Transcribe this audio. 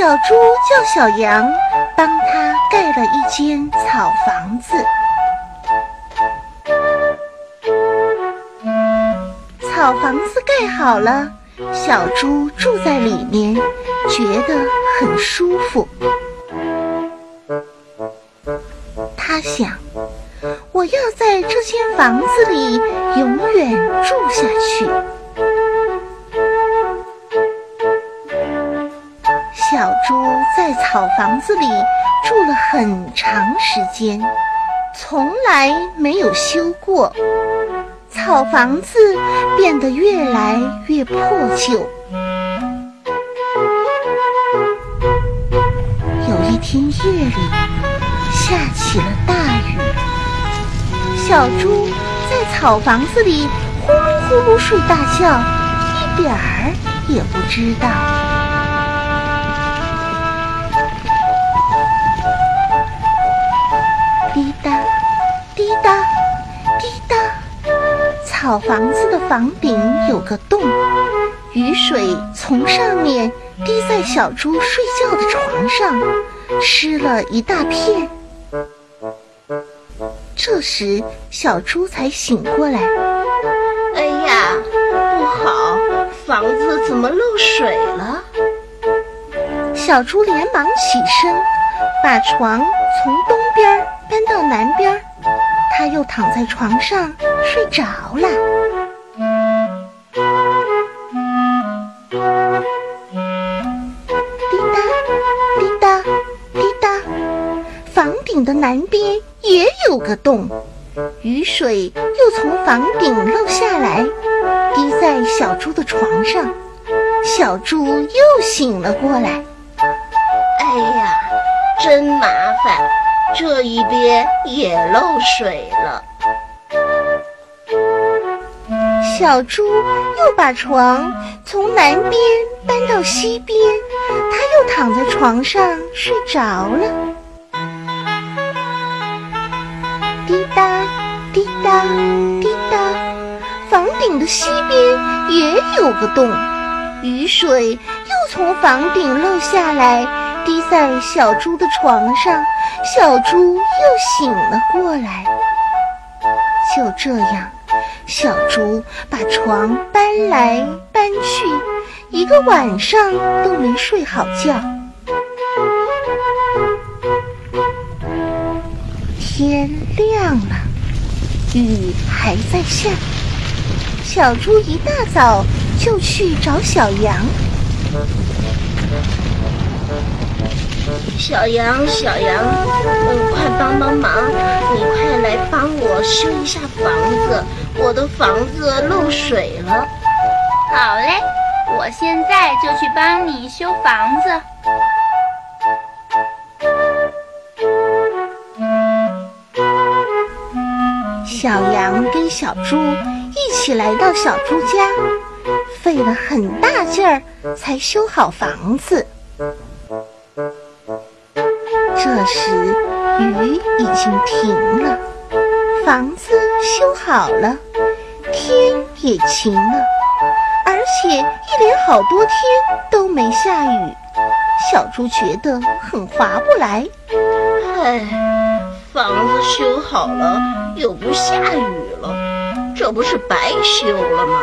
小猪叫小羊帮他盖了一间草房子。草房子盖好了，小猪住在里面，觉得很舒服。他想，我要在这间房子里永远住下去。在草房子里住了很长时间，从来没有修过。草房子变得越来越破旧。有一天夜里，下起了大雨，小猪在草房子里呼噜呼噜睡大觉，一点儿也不知道。草房子的房顶有个洞，雨水从上面滴在小猪睡觉的床上，湿了一大片。这时，小猪才醒过来。哎呀，不好，房子怎么漏水了？小猪连忙起身，把床从东边搬到南边。他又躺在床上睡着了。滴答滴答滴答，房顶的南边也有个洞，雨水又从房顶漏下来，滴在小猪的床上。小猪又醒了过来。哎呀，真麻烦！这一边也漏水了。小猪又把床从南边搬到西边，他又躺在床上睡着了。滴答滴答滴答，房顶的西边也有个洞，雨水又从房顶漏下来，滴在小猪的床上。小猪又醒了过来。就这样，小猪把床搬来搬去，一个晚上都没睡好觉。天亮了，雨还在下。小猪一大早就去找小羊。小羊，小羊，嗯，快帮帮忙！你快来帮我修一下房子，我的房子漏水了。好嘞，我现在就去帮你修房子。小羊跟小猪一起来到小猪家，费了很大劲儿才修好房子。这时，雨已经停了，房子修好了，天也晴了，而且一连好多天都没下雨。小猪觉得很划不来。唉，房子修好了又不下雨了，这不是白修了吗？